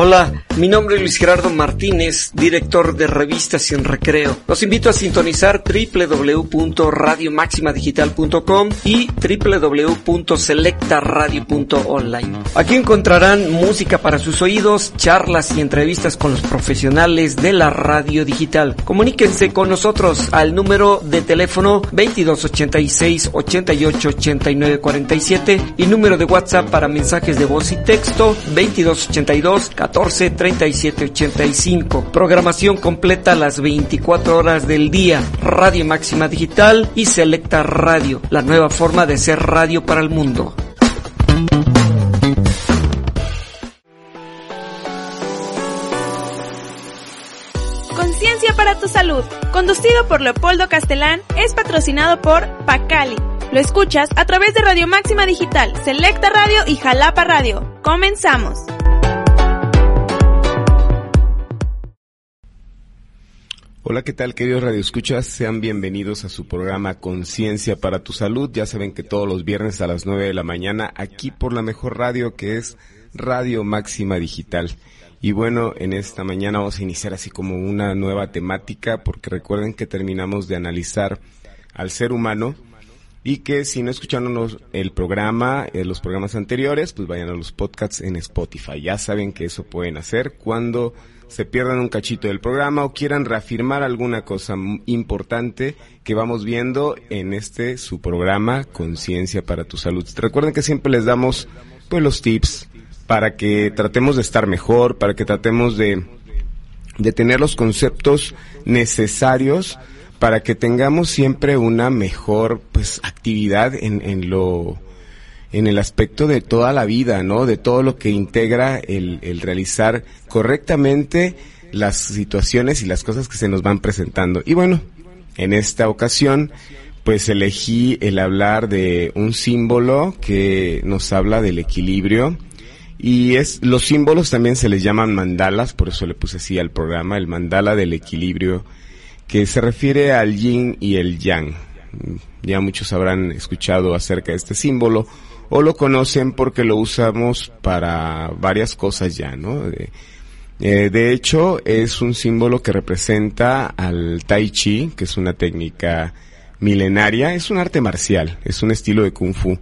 Hola, mi nombre es Luis Gerardo Martínez, director de Revistas y en Recreo. Los invito a sintonizar www.radiomaximadigital.com y www.selectaradio.online. Aquí encontrarán música para sus oídos, charlas y entrevistas con los profesionales de la radio digital. Comuníquense con nosotros al número de teléfono 2286 88 89 47 y número de WhatsApp para mensajes de voz y texto 2282 14 37 85. Programación completa las 24 horas del día. Radio Máxima Digital y Selecta Radio, la nueva forma de ser radio para el mundo. Conciencia para tu salud, conducido por Leopoldo Castellán, es patrocinado por Pacali. Lo escuchas a través de Radio Máxima Digital, Selecta Radio y Jalapa Radio. Comenzamos. Hola, ¿qué tal queridos radioescuchas? Sean bienvenidos a su programa Conciencia para tu Salud. Ya saben que todos los viernes a las 9 de la mañana aquí por la mejor radio que es Radio Máxima Digital. Y bueno, en esta mañana vamos a iniciar así como una nueva temática porque recuerden que terminamos de analizar al ser humano y que si no escucharon el programa, eh, los programas anteriores, pues vayan a los podcasts en Spotify. Ya saben que eso pueden hacer cuando se pierdan un cachito del programa o quieran reafirmar alguna cosa importante que vamos viendo en este su programa Conciencia para tu Salud. Recuerden que siempre les damos pues los tips para que tratemos de estar mejor, para que tratemos de, de tener los conceptos necesarios para que tengamos siempre una mejor pues actividad en, en lo en el aspecto de toda la vida, ¿no? De todo lo que integra el, el realizar correctamente las situaciones y las cosas que se nos van presentando. Y bueno, en esta ocasión, pues elegí el hablar de un símbolo que nos habla del equilibrio. Y es, los símbolos también se les llaman mandalas, por eso le puse así al programa, el mandala del equilibrio, que se refiere al yin y el yang. Ya muchos habrán escuchado acerca de este símbolo o lo conocen porque lo usamos para varias cosas ya, ¿no? De, eh, de hecho, es un símbolo que representa al Tai Chi, que es una técnica milenaria, es un arte marcial, es un estilo de Kung Fu,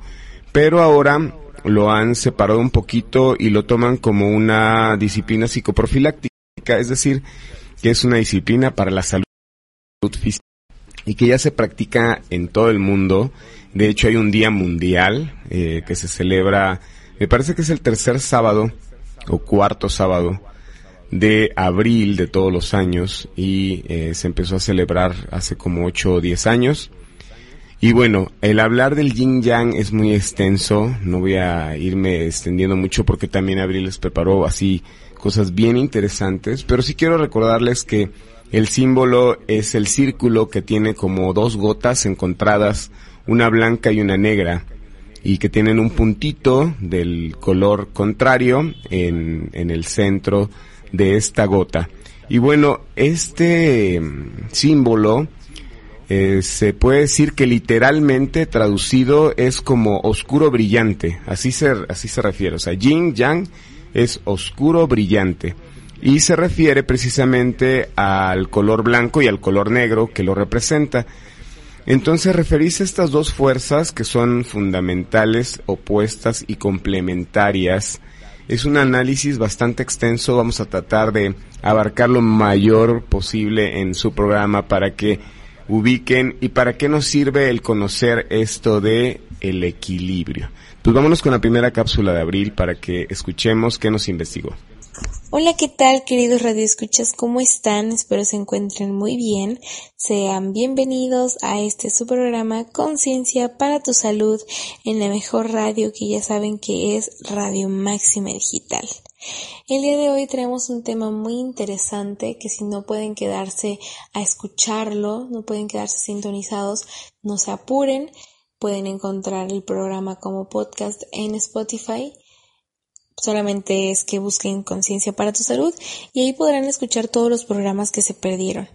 pero ahora lo han separado un poquito y lo toman como una disciplina psicoprofiláctica, es decir, que es una disciplina para la salud física y que ya se practica en todo el mundo de hecho, hay un día mundial eh, que se celebra, me parece que es el tercer sábado o cuarto sábado de abril de todos los años y eh, se empezó a celebrar hace como 8 o 10 años. Y bueno, el hablar del yin yang es muy extenso, no voy a irme extendiendo mucho porque también Abril les preparó así cosas bien interesantes, pero sí quiero recordarles que el símbolo es el círculo que tiene como dos gotas encontradas una blanca y una negra, y que tienen un puntito del color contrario en, en el centro de esta gota. Y bueno, este mm, símbolo eh, se puede decir que literalmente traducido es como oscuro brillante, así se, así se refiere, o sea, yin yang es oscuro brillante y se refiere precisamente al color blanco y al color negro que lo representa. Entonces referirse a estas dos fuerzas que son fundamentales, opuestas y complementarias es un análisis bastante extenso. Vamos a tratar de abarcar lo mayor posible en su programa para que ubiquen y para qué nos sirve el conocer esto de el equilibrio. Pues vámonos con la primera cápsula de abril para que escuchemos qué nos investigó. Hola, ¿qué tal queridos radioescuchas? ¿Cómo están? Espero se encuentren muy bien. Sean bienvenidos a este su programa Conciencia para tu Salud en la mejor radio que ya saben que es Radio Máxima Digital. El día de hoy traemos un tema muy interesante que si no pueden quedarse a escucharlo, no pueden quedarse sintonizados, no se apuren, pueden encontrar el programa como podcast en Spotify Solamente es que busquen Conciencia para tu Salud y ahí podrán escuchar todos los programas que se perdieron.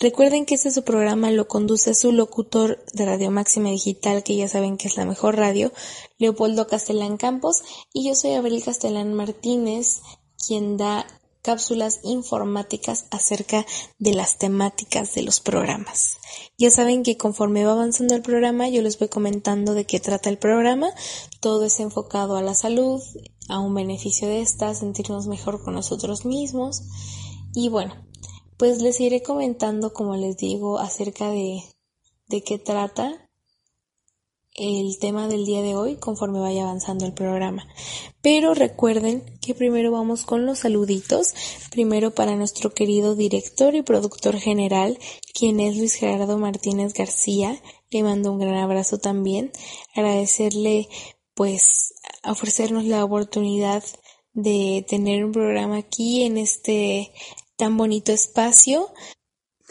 Recuerden que este su programa lo conduce su locutor de Radio Máxima Digital, que ya saben que es la mejor radio, Leopoldo Castellán Campos, y yo soy Abril Castellán Martínez, quien da cápsulas informáticas acerca de las temáticas de los programas. Ya saben que conforme va avanzando el programa, yo les voy comentando de qué trata el programa. Todo es enfocado a la salud, a un beneficio de esta, sentirnos mejor con nosotros mismos. Y bueno, pues les iré comentando, como les digo, acerca de, de qué trata el tema del día de hoy conforme vaya avanzando el programa. Pero recuerden que primero vamos con los saluditos. Primero para nuestro querido director y productor general, quien es Luis Gerardo Martínez García. Le mando un gran abrazo también. Agradecerle pues ofrecernos la oportunidad de tener un programa aquí en este tan bonito espacio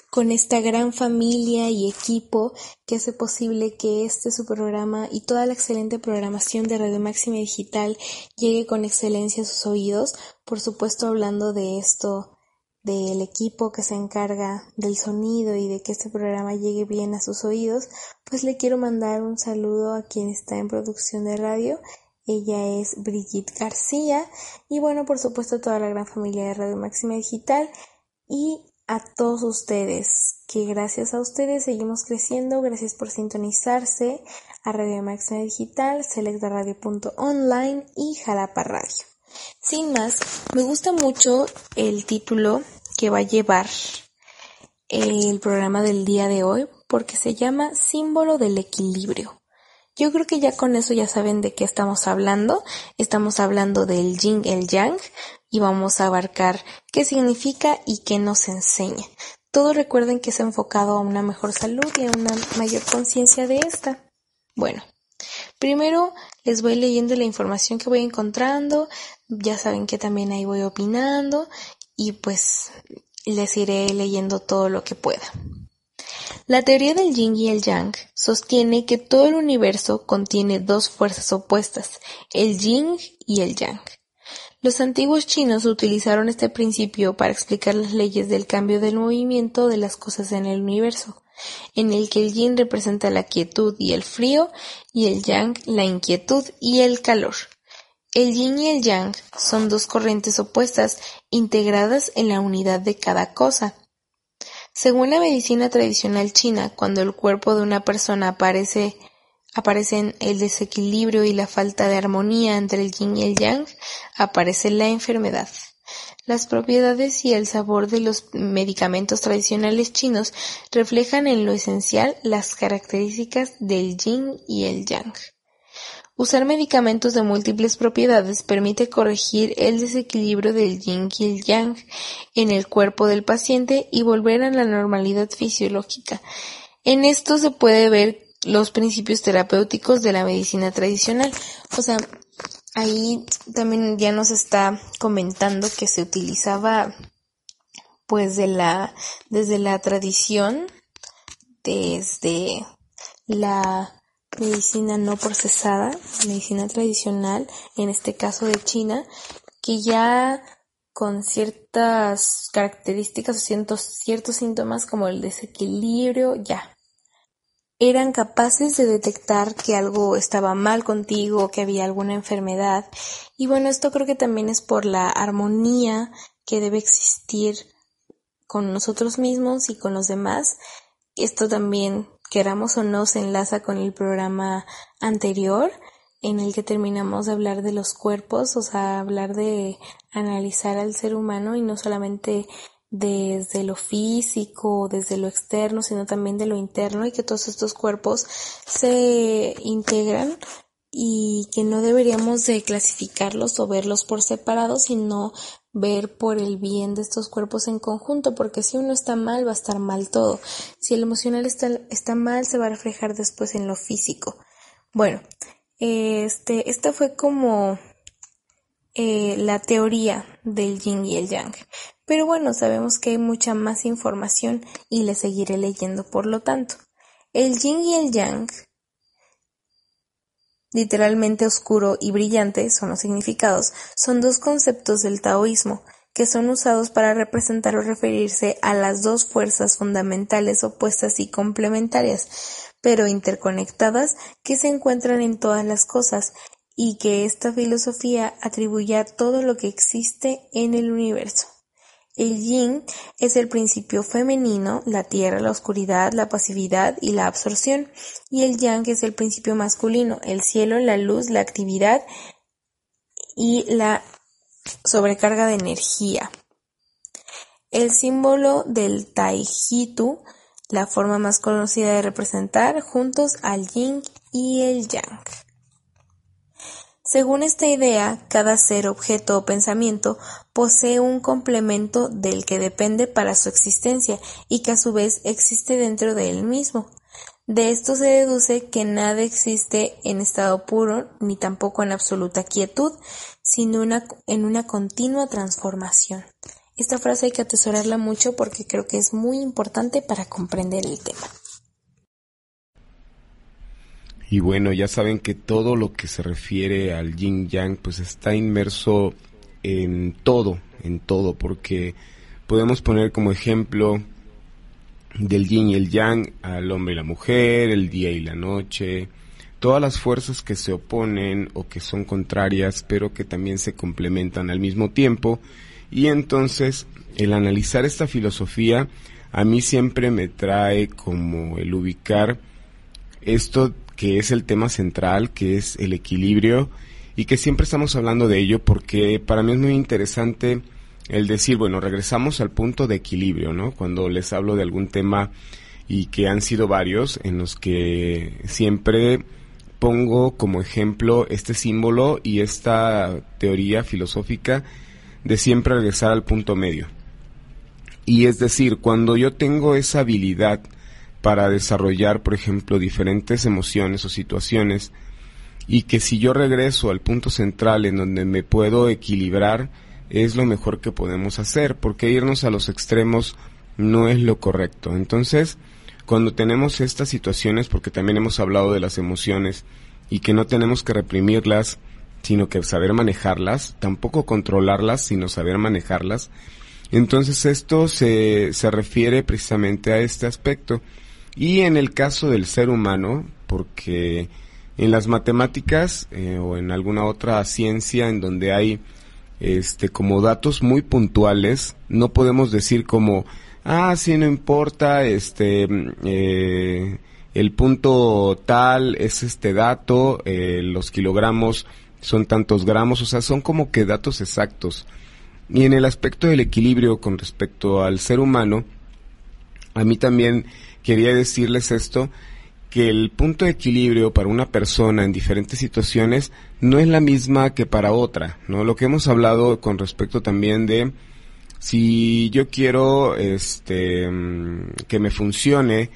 con esta gran familia y equipo que hace posible que este su programa y toda la excelente programación de Radio Máxima Digital llegue con excelencia a sus oídos. Por supuesto, hablando de esto, del equipo que se encarga del sonido y de que este programa llegue bien a sus oídos, pues le quiero mandar un saludo a quien está en producción de radio. Ella es Brigitte García y bueno, por supuesto toda la gran familia de Radio Máxima Digital y a todos ustedes, que gracias a ustedes seguimos creciendo, gracias por sintonizarse a Radio Máxima Digital, selectaradio.online y Jalapa Radio. Sin más, me gusta mucho el título que va a llevar el programa del día de hoy porque se llama Símbolo del Equilibrio. Yo creo que ya con eso ya saben de qué estamos hablando. Estamos hablando del yin, el yang, y vamos a abarcar qué significa y qué nos enseña. Todo recuerden que es enfocado a una mejor salud y a una mayor conciencia de esta. Bueno, primero les voy leyendo la información que voy encontrando, ya saben que también ahí voy opinando y pues les iré leyendo todo lo que pueda. La teoría del yin y el yang sostiene que todo el universo contiene dos fuerzas opuestas, el yin y el yang. Los antiguos chinos utilizaron este principio para explicar las leyes del cambio del movimiento de las cosas en el universo, en el que el yin representa la quietud y el frío y el yang la inquietud y el calor. El yin y el yang son dos corrientes opuestas integradas en la unidad de cada cosa. Según la medicina tradicional china, cuando el cuerpo de una persona aparece aparecen el desequilibrio y la falta de armonía entre el yin y el yang, aparece la enfermedad. Las propiedades y el sabor de los medicamentos tradicionales chinos reflejan en lo esencial las características del yin y el yang. Usar medicamentos de múltiples propiedades permite corregir el desequilibrio del yin y el yang en el cuerpo del paciente y volver a la normalidad fisiológica. En esto se puede ver los principios terapéuticos de la medicina tradicional. O sea, ahí también ya nos está comentando que se utilizaba pues de la desde la tradición desde la medicina no procesada, medicina tradicional, en este caso de China, que ya con ciertas características o ciertos, ciertos síntomas como el desequilibrio, ya eran capaces de detectar que algo estaba mal contigo, que había alguna enfermedad. Y bueno, esto creo que también es por la armonía que debe existir con nosotros mismos y con los demás. Esto también, queramos o no, se enlaza con el programa anterior en el que terminamos de hablar de los cuerpos, o sea, hablar de analizar al ser humano y no solamente desde lo físico, desde lo externo, sino también de lo interno y que todos estos cuerpos se integran y que no deberíamos de clasificarlos o verlos por separado, sino ver por el bien de estos cuerpos en conjunto, porque si uno está mal, va a estar mal todo. Si el emocional está, está mal, se va a reflejar después en lo físico. Bueno, este, esta fue como eh, la teoría del yin y el yang. Pero bueno, sabemos que hay mucha más información y le seguiré leyendo por lo tanto. El yin y el yang literalmente oscuro y brillante son los significados, son dos conceptos del taoísmo que son usados para representar o referirse a las dos fuerzas fundamentales opuestas y complementarias, pero interconectadas que se encuentran en todas las cosas y que esta filosofía atribuye a todo lo que existe en el universo. El yin es el principio femenino, la tierra, la oscuridad, la pasividad y la absorción, y el yang es el principio masculino, el cielo, la luz, la actividad y la sobrecarga de energía. El símbolo del Taijitu, la forma más conocida de representar juntos al yin y el yang. Según esta idea, cada ser, objeto o pensamiento posee un complemento del que depende para su existencia y que a su vez existe dentro de él mismo. De esto se deduce que nada existe en estado puro ni tampoco en absoluta quietud, sino en una continua transformación. Esta frase hay que atesorarla mucho porque creo que es muy importante para comprender el tema. Y bueno, ya saben que todo lo que se refiere al yin yang pues está inmerso en todo, en todo, porque podemos poner como ejemplo del yin y el yang al hombre y la mujer, el día y la noche, todas las fuerzas que se oponen o que son contrarias, pero que también se complementan al mismo tiempo. Y entonces, el analizar esta filosofía a mí siempre me trae como el ubicar esto que es el tema central, que es el equilibrio, y que siempre estamos hablando de ello porque para mí es muy interesante el decir, bueno, regresamos al punto de equilibrio, ¿no? Cuando les hablo de algún tema y que han sido varios en los que siempre pongo como ejemplo este símbolo y esta teoría filosófica de siempre regresar al punto medio. Y es decir, cuando yo tengo esa habilidad para desarrollar, por ejemplo, diferentes emociones o situaciones y que si yo regreso al punto central en donde me puedo equilibrar, es lo mejor que podemos hacer, porque irnos a los extremos no es lo correcto. Entonces, cuando tenemos estas situaciones, porque también hemos hablado de las emociones y que no tenemos que reprimirlas, sino que saber manejarlas, tampoco controlarlas, sino saber manejarlas, entonces esto se, se refiere precisamente a este aspecto. Y en el caso del ser humano, porque en las matemáticas eh, o en alguna otra ciencia en donde hay este como datos muy puntuales, no podemos decir como ah sí no importa este eh, el punto tal es este dato, eh, los kilogramos son tantos gramos, o sea, son como que datos exactos. Y en el aspecto del equilibrio con respecto al ser humano, a mí también quería decirles esto, que el punto de equilibrio para una persona en diferentes situaciones no es la misma que para otra, ¿no? Lo que hemos hablado con respecto también de si yo quiero este que me funcione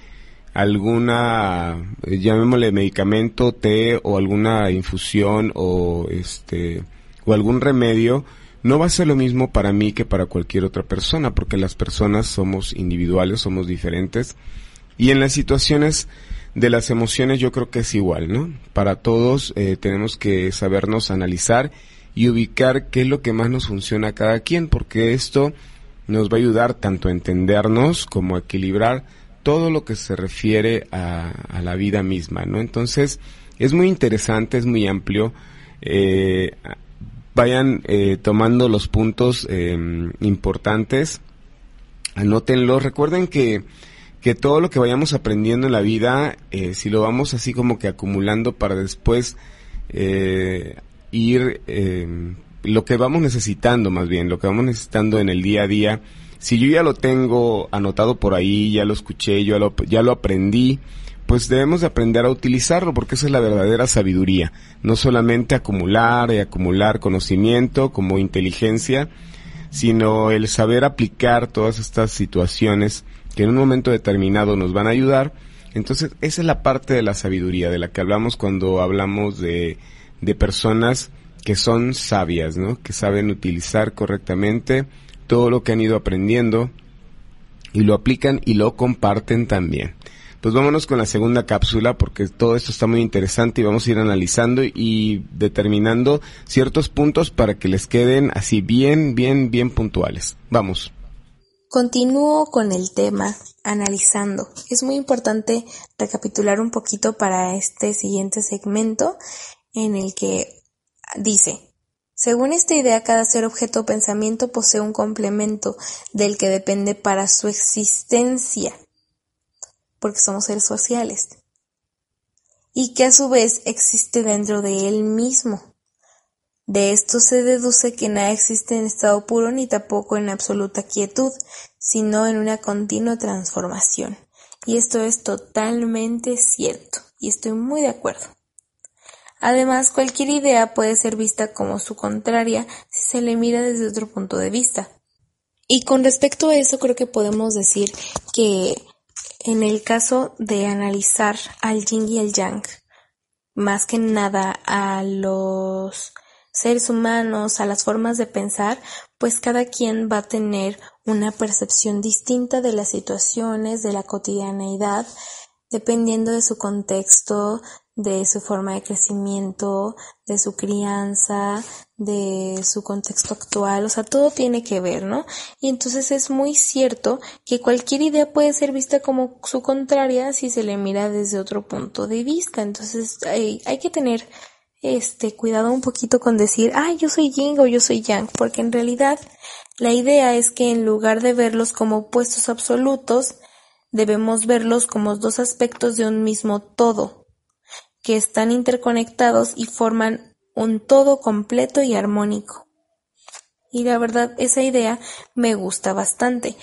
alguna llamémosle medicamento, té o alguna infusión o este o algún remedio, no va a ser lo mismo para mí que para cualquier otra persona, porque las personas somos individuales, somos diferentes y en las situaciones de las emociones yo creo que es igual, ¿no? Para todos eh, tenemos que sabernos analizar y ubicar qué es lo que más nos funciona a cada quien, porque esto nos va a ayudar tanto a entendernos como a equilibrar todo lo que se refiere a, la vida misma, ¿no? Entonces, es muy interesante, es muy amplio. Eh, vayan eh, tomando los puntos importantes, anótenlos. Recuerden que que todo lo que vayamos aprendiendo en la vida, eh, si lo vamos así como que acumulando para después eh, ir, eh, lo que vamos necesitando más bien, lo que vamos necesitando en el día a día, si yo ya lo tengo anotado por ahí, ya lo escuché, yo ya lo aprendí, pues debemos de aprender a utilizarlo porque esa es la verdadera sabiduría. No solamente acumular y acumular conocimiento como inteligencia, sino el saber aplicar todas estas situaciones que en un momento determinado nos van a ayudar. Entonces, esa es la parte de la sabiduría de la que hablamos cuando hablamos de, de personas que son sabias, ¿no? Que saben utilizar correctamente todo lo que han ido aprendiendo y lo aplican y lo comparten también. Pues vámonos con la segunda cápsula porque todo esto está muy interesante y vamos a ir analizando y determinando ciertos puntos para que les queden así bien, bien, bien puntuales. Vamos. Continúo con el tema analizando. Es muy importante recapitular un poquito para este siguiente segmento en el que dice, según esta idea, cada ser objeto o pensamiento posee un complemento del que depende para su existencia porque somos seres sociales, y que a su vez existe dentro de él mismo. De esto se deduce que nada existe en estado puro ni tampoco en absoluta quietud, sino en una continua transformación. Y esto es totalmente cierto, y estoy muy de acuerdo. Además, cualquier idea puede ser vista como su contraria si se le mira desde otro punto de vista. Y con respecto a eso creo que podemos decir que en el caso de analizar al yin y al yang, más que nada a los seres humanos, a las formas de pensar, pues cada quien va a tener una percepción distinta de las situaciones, de la cotidianeidad, dependiendo de su contexto, de su forma de crecimiento, de su crianza, de su contexto actual, o sea, todo tiene que ver, ¿no? Y entonces es muy cierto que cualquier idea puede ser vista como su contraria si se le mira desde otro punto de vista. Entonces hay, que tener este cuidado un poquito con decir, ah, yo soy yin o yo soy yang, porque en realidad la idea es que en lugar de verlos como opuestos absolutos, debemos verlos como dos aspectos de un mismo todo que están interconectados y forman un todo completo y armónico. Y la verdad, esa idea me gusta bastante.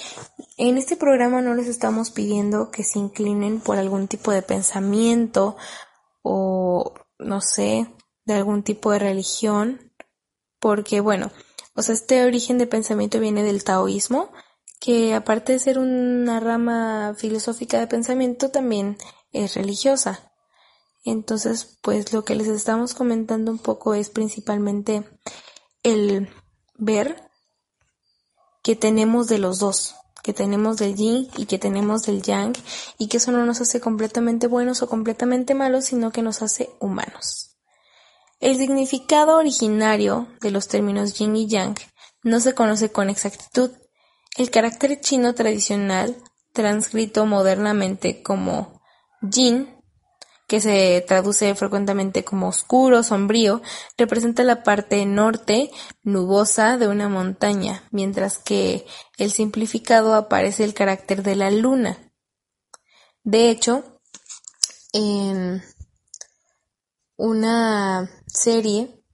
En este programa no les estamos pidiendo que se inclinen por algún tipo de pensamiento o, no sé, de algún tipo de religión, porque bueno, o sea, este origen de pensamiento viene del taoísmo, que aparte de ser una rama filosófica de pensamiento, también es religiosa. Entonces, pues lo que les estamos comentando un poco es principalmente el ver que tenemos de los dos, que tenemos del yin y que tenemos del yang y que eso no nos hace completamente buenos o completamente malos, sino que nos hace humanos. El significado originario de los términos yin y yang no se conoce con exactitud. El carácter chino tradicional, transcrito modernamente como yin, que se traduce frecuentemente como oscuro, sombrío, representa la parte norte nubosa de una montaña, mientras que el simplificado aparece el carácter de la luna. De hecho, en una serie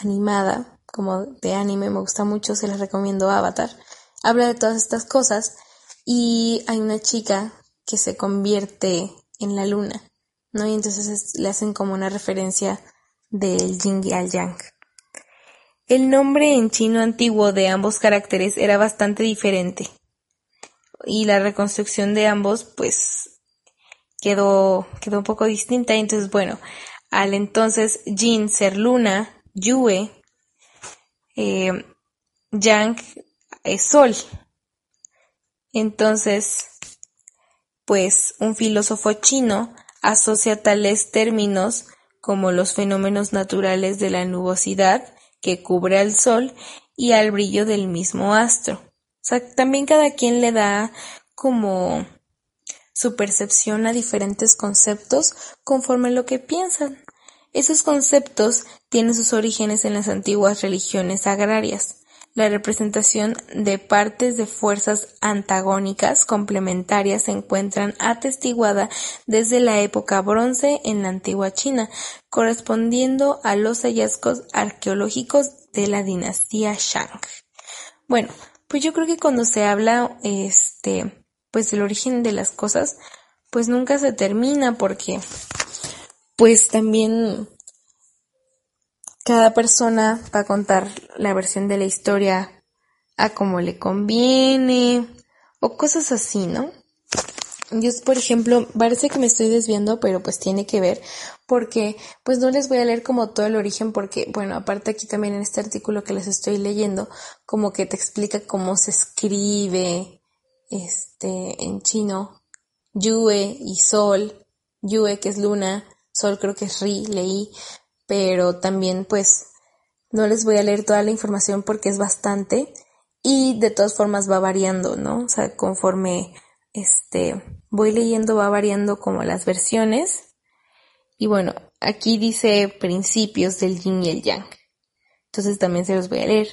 animada, como de anime, me gusta mucho, se les recomiendo Avatar, habla de todas estas cosas y hay una chica que se convierte en la luna ¿no? Y entonces le hacen como una referencia del yin al yang. El nombre en chino antiguo de ambos caracteres era bastante diferente. Y la reconstrucción de ambos, pues, quedó, quedó un poco distinta. Entonces, bueno, al entonces Jin ser luna, Yue, eh, Yang es sol. Entonces, pues, un filósofo chino asocia tales términos como los fenómenos naturales de la nubosidad que cubre al Sol y al brillo del mismo astro. También cada quien le da como su percepción a diferentes conceptos conforme lo que piensan. Esos conceptos tienen sus orígenes en las antiguas religiones agrarias la representación de partes de fuerzas antagónicas complementarias se encuentran atestiguada desde la época bronce en la antigua China, correspondiendo a los hallazgos arqueológicos de la dinastía Shang. Bueno, pues yo creo que cuando se habla este pues del origen de las cosas, pues nunca se termina porque pues también cada persona va a contar la versión de la historia a como le conviene o cosas así, ¿no? Yo, por ejemplo, parece que me estoy desviando, pero pues tiene que ver porque pues no les voy a leer como todo el origen porque, bueno, aparte aquí también en este artículo que les estoy leyendo, como que te explica cómo se escribe este en chino, Yue y Sol, Yue que es luna, Sol creo que es Ri, leí, pero también pues no les voy a leer toda la información porque es bastante y de todas formas va variando, ¿no? O sea, conforme este voy leyendo va variando como las versiones. Y bueno, aquí dice principios del yin y el yang. Entonces también se los voy a leer.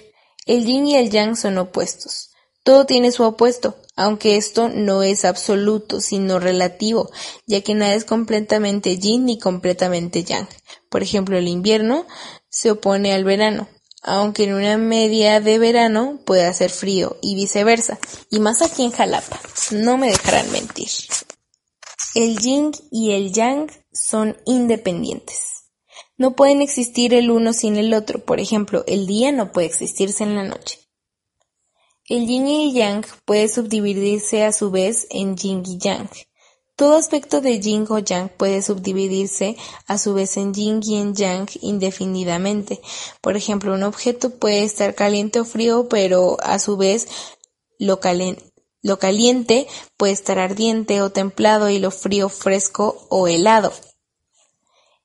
El yin y el yang son opuestos. Todo tiene su opuesto, aunque esto no es absoluto, sino relativo, ya que nada es completamente yin ni completamente yang. Por ejemplo, el invierno se opone al verano, aunque en una media de verano puede hacer frío y viceversa, y más aquí en Jalapa, no me dejarán mentir. El yin y el yang son independientes. No pueden existir el uno sin el otro, por ejemplo, el día no puede existirse en la noche. El yin y el yang puede subdividirse a su vez en yin y yang. Todo aspecto de yin o yang puede subdividirse a su vez en yin y en yang indefinidamente. Por ejemplo, un objeto puede estar caliente o frío, pero a su vez lo, lo caliente puede estar ardiente o templado y lo frío fresco o helado.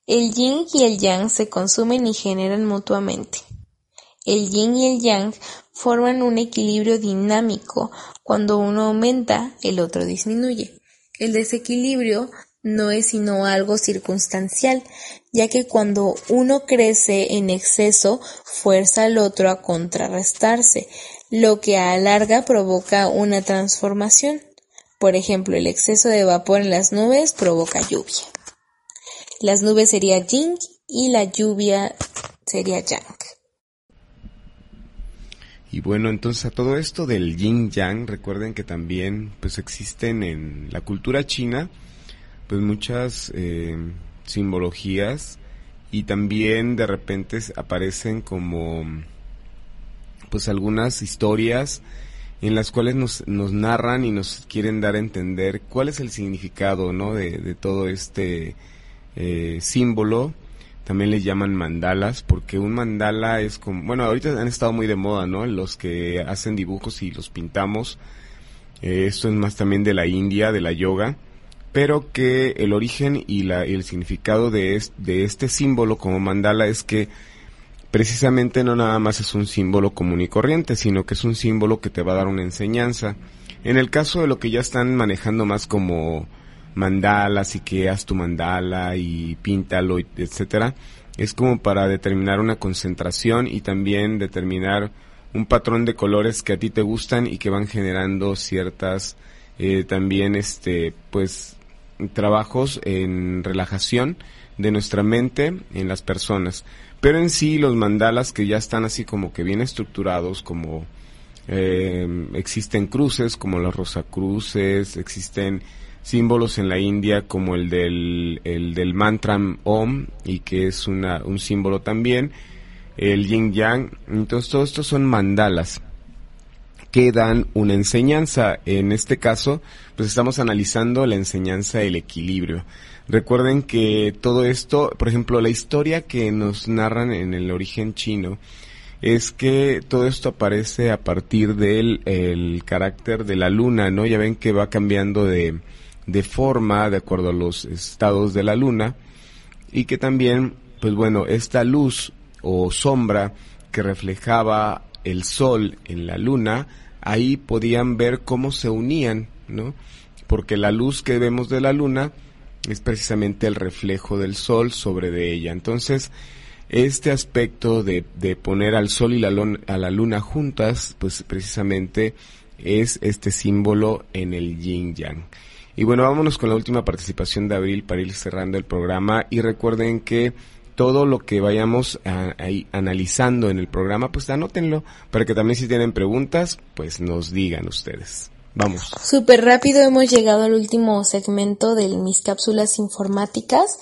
El yin y el yang se consumen y generan mutuamente. El yin y el yang forman un equilibrio dinámico. Cuando uno aumenta, el otro disminuye. El desequilibrio no es sino algo circunstancial, ya que cuando uno crece en exceso, fuerza al otro a contrarrestarse, lo que a larga provoca una transformación. Por ejemplo, el exceso de vapor en las nubes provoca lluvia. Las nubes sería yin y la lluvia sería yang. Y bueno, entonces a todo esto del yin yang, recuerden que también pues existen en la cultura china pues muchas eh, simbologías y también de repente aparecen como pues algunas historias en las cuales nos, nos narran y nos quieren dar a entender cuál es el significado ¿no? de, todo este eh, símbolo también le llaman mandalas, porque un mandala es como, bueno, ahorita han estado muy de moda, ¿no? Los que hacen dibujos y los pintamos. Eh, esto es más también de la India, de la yoga, pero que el origen y, la, el significado de, de este símbolo como mandala es que precisamente no nada más es un símbolo común y corriente, sino que es un símbolo que te va a dar una enseñanza. En el caso de lo que ya están manejando más como mandalas y que haz tu mandala y píntalo, etcétera, es como para determinar una concentración y también determinar un patrón de colores que a ti te gustan y que van generando ciertas eh, también este pues trabajos en relajación de nuestra mente en las personas. Pero en sí los mandalas que ya están así como que bien estructurados como eh, existen cruces como los rosacruces existen símbolos en la India como el del, el del mantra Om y que es una, un símbolo también, el Yin Yang. Entonces, todos estos son mandalas que dan una enseñanza. En este caso, pues estamos analizando la enseñanza del equilibrio. Recuerden que todo esto, por ejemplo, la historia que nos narran en el origen chino, es que todo esto aparece a partir del el carácter de la luna, ¿no? Ya ven que va cambiando de, de forma de acuerdo a los estados de la luna y que también, pues bueno, esta luz o sombra que reflejaba el sol en la luna, ahí podían ver cómo se unían, ¿no? Porque la luz que vemos de la luna es precisamente el reflejo del sol sobre de ella. Entonces, este aspecto de, de poner al sol y la, a la luna juntas, pues precisamente es este símbolo en el yin yang. Y bueno, vámonos con la última participación de Abril para ir cerrando el programa y recuerden que todo lo que vayamos ahí analizando en el programa, pues anótenlo para que también si tienen preguntas, pues nos digan ustedes. Vamos. Súper rápido hemos llegado al último segmento de mis cápsulas informáticas,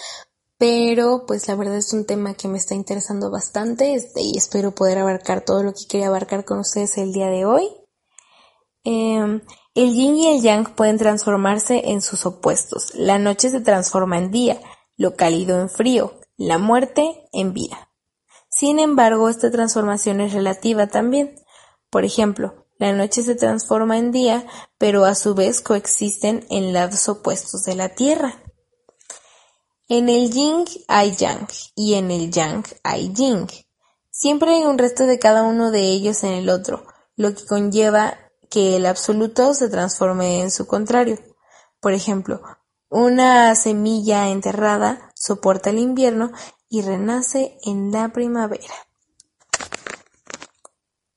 pero pues la verdad es un tema que me está interesando bastante este, y espero poder abarcar todo lo que quería abarcar con ustedes el día de hoy. Em, el yin y el yang pueden transformarse en sus opuestos. La noche se transforma en día, lo cálido en frío, la muerte en vida. Sin embargo, esta transformación es relativa también. Por ejemplo, la noche se transforma en día, pero a su vez coexisten en lados opuestos de la Tierra. En el yin hay yang y en el yang hay yin. Siempre hay un resto de cada uno de ellos en el otro, lo que conlleva que el absoluto se transforme en su contrario. Por ejemplo, una semilla enterrada soporta el invierno y renace en la primavera.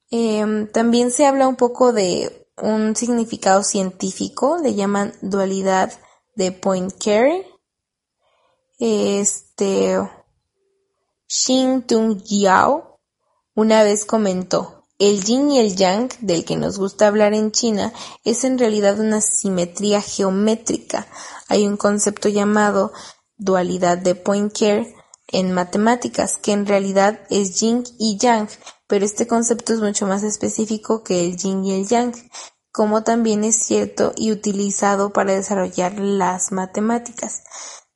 Em, también se habla un poco de un significado científico, le llaman dualidad de Poincaré este, Xin Tung Yao una vez comentó, el yin y el yang del que nos gusta hablar en China es en realidad una simetría geométrica. Hay un concepto llamado dualidad de Poincare en matemáticas, que en realidad es yin y yang, pero este concepto es mucho más específico que el yin y el yang, como también es cierto y utilizado para desarrollar las matemáticas.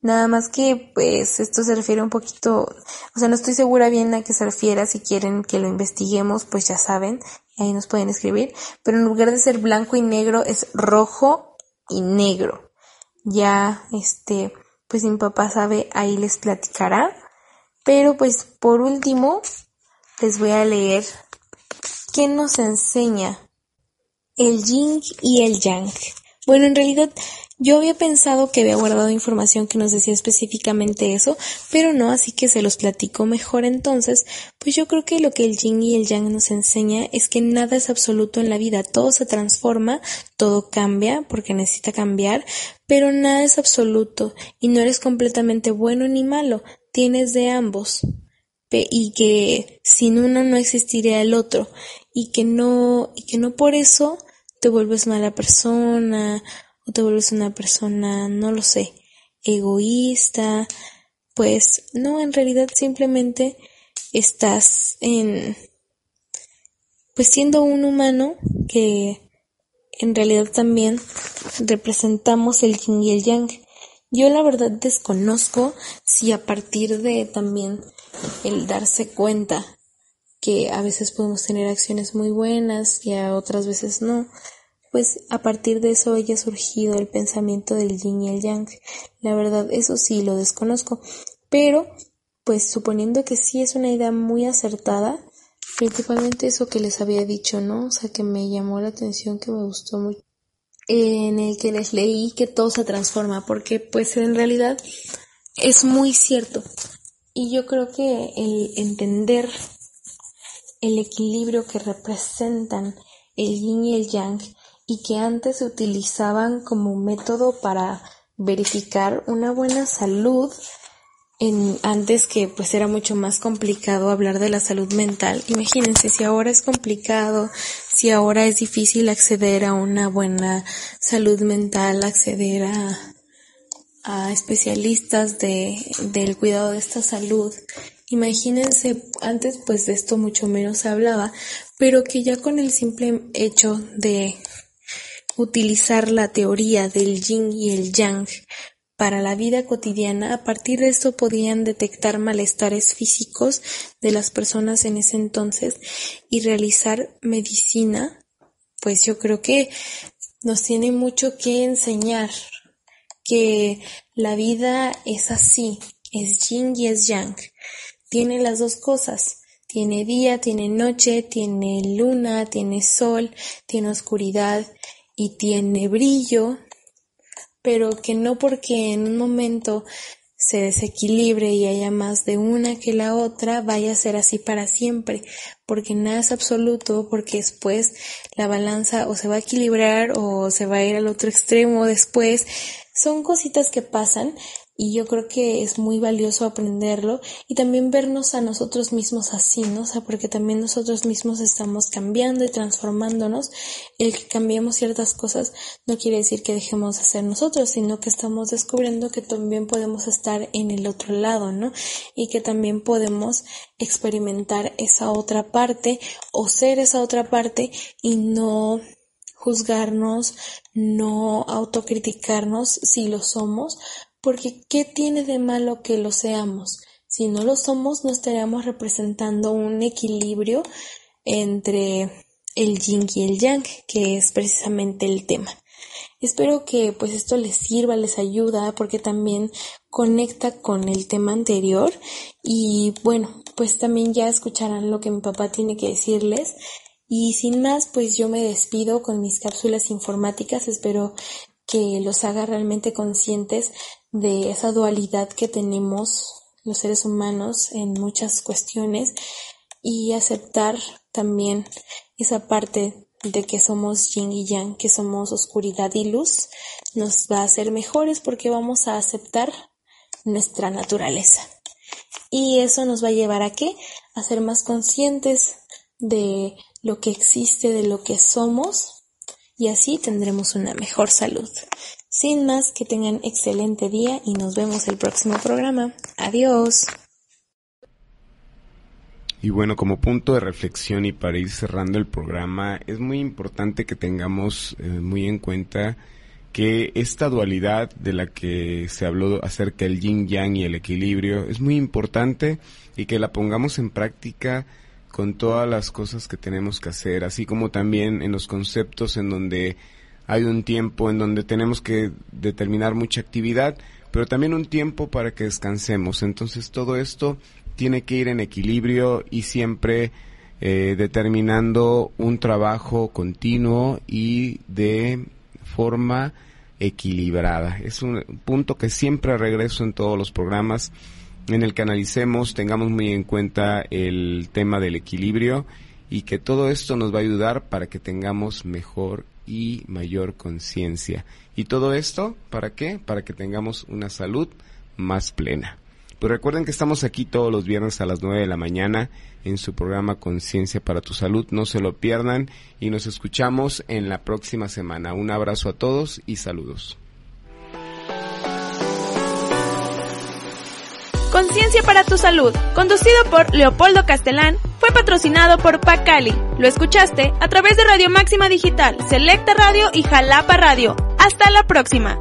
Nada más que, pues, esto se refiere un poquito, o sea, no estoy segura bien a qué se refiere, si quieren que lo investiguemos, pues ya saben, ahí nos pueden escribir, pero en lugar de ser blanco y negro es rojo y negro. Ya, este, pues mi papá sabe, ahí les platicará. Pero pues por último, les voy a leer qué nos enseña el yin y el yang. Bueno, en realidad yo había pensado que había guardado información que nos decía específicamente eso, pero no, así que se los platico mejor entonces, pues yo creo que lo que el yin y el yang nos enseña es que nada es absoluto en la vida, todo se transforma, todo cambia porque necesita cambiar, pero nada es absoluto y no eres completamente bueno ni malo, tienes de ambos. Y que sin uno no existiría el otro. Y que no y que no por eso te vuelves mala persona o te vuelves una persona, no lo sé, egoísta, pues no, en realidad simplemente estás en, pues siendo un humano que en realidad también representamos el yin y el yang. Yo la verdad desconozco si a partir de también el darse cuenta que a veces podemos tener acciones muy buenas y a otras veces no, pues a partir de eso haya surgido el pensamiento del yin y el yang. La verdad, eso sí lo desconozco, pero pues suponiendo que sí es una idea muy acertada, principalmente eso que les había dicho, ¿no? O sea, que me llamó la atención, que me gustó mucho, en el que les leí que todo se transforma, porque pues en realidad es muy cierto. Y yo creo que el entender el equilibrio que representan el yin y el yang y que antes se utilizaban como método para verificar una buena salud en, antes que pues era mucho más complicado hablar de la salud mental. Imagínense si ahora es complicado, si ahora es difícil acceder a una buena salud mental, acceder a, a especialistas de, del cuidado de esta salud. Imagínense, antes pues de esto mucho menos se hablaba, pero que ya con el simple hecho de utilizar la teoría del yin y el yang para la vida cotidiana, a partir de esto podían detectar malestares físicos de las personas en ese entonces y realizar medicina, pues yo creo que nos tiene mucho que enseñar que la vida es así, es yin y es yang, tiene las dos cosas. Tiene día, tiene noche, tiene luna, tiene sol, tiene oscuridad y tiene brillo, pero que no porque en un momento se desequilibre y haya más de una que la otra, vaya a ser así para siempre, porque nada es absoluto, porque después la balanza o se va a equilibrar o se va a ir al otro extremo después. Son cositas que pasan y yo creo que es muy valioso aprenderlo y también vernos a nosotros mismos así, ¿no? O sea, porque también nosotros mismos estamos cambiando y transformándonos. El que cambiemos ciertas cosas no quiere decir que dejemos de ser nosotros, sino que estamos descubriendo que también podemos estar en el otro lado, ¿no? Y que también podemos experimentar esa otra parte o ser esa otra parte y no juzgarnos, no autocriticarnos si lo somos, porque ¿qué tiene de malo que lo seamos? Si no lo somos, no estaríamos representando un equilibrio entre el yin y el yang, que es precisamente el tema. Espero que pues esto les sirva, les ayuda, porque también conecta con el tema anterior y bueno, pues también ya escucharán lo que mi papá tiene que decirles. Y sin más, pues yo me despido con mis cápsulas informáticas. Espero que los haga realmente conscientes de esa dualidad que tenemos los seres humanos en muchas cuestiones y aceptar también esa parte de que somos yin y yang, que somos oscuridad y luz, nos va a hacer mejores porque vamos a aceptar nuestra naturaleza. Y eso nos va a llevar a qué? A ser más conscientes de lo que existe, de lo que somos y así tendremos una mejor salud. Sin más, que tengan excelente día y nos vemos el próximo programa. Adiós. Y bueno, como punto de reflexión y para ir cerrando el programa, es muy importante que tengamos eh, muy en cuenta que esta dualidad de la que se habló acerca del yin yang y el equilibrio es muy importante y que la pongamos en práctica con todas las cosas que tenemos que hacer, así como también en los conceptos en donde hay un tiempo en donde tenemos que determinar mucha actividad, pero también un tiempo para que descansemos. Entonces todo esto tiene que ir en equilibrio y siempre eh, determinando un trabajo continuo y de forma equilibrada. Es un punto que siempre regreso en todos los programas en el que analicemos, tengamos muy en cuenta el tema del equilibrio y que todo esto nos va a ayudar para que tengamos mejor y mayor conciencia. ¿Y todo esto para qué? Para que tengamos una salud más plena. Pues recuerden que estamos aquí todos los viernes a las 9 de la mañana en su programa Conciencia para tu Salud. No se lo pierdan y nos escuchamos en la próxima semana. Un abrazo a todos y saludos. Conciencia para tu Salud, conducido por Leopoldo Castelán, fue patrocinado por Pacali. Lo escuchaste a través de Radio Máxima Digital, Selecta Radio y Jalapa Radio. Hasta la próxima.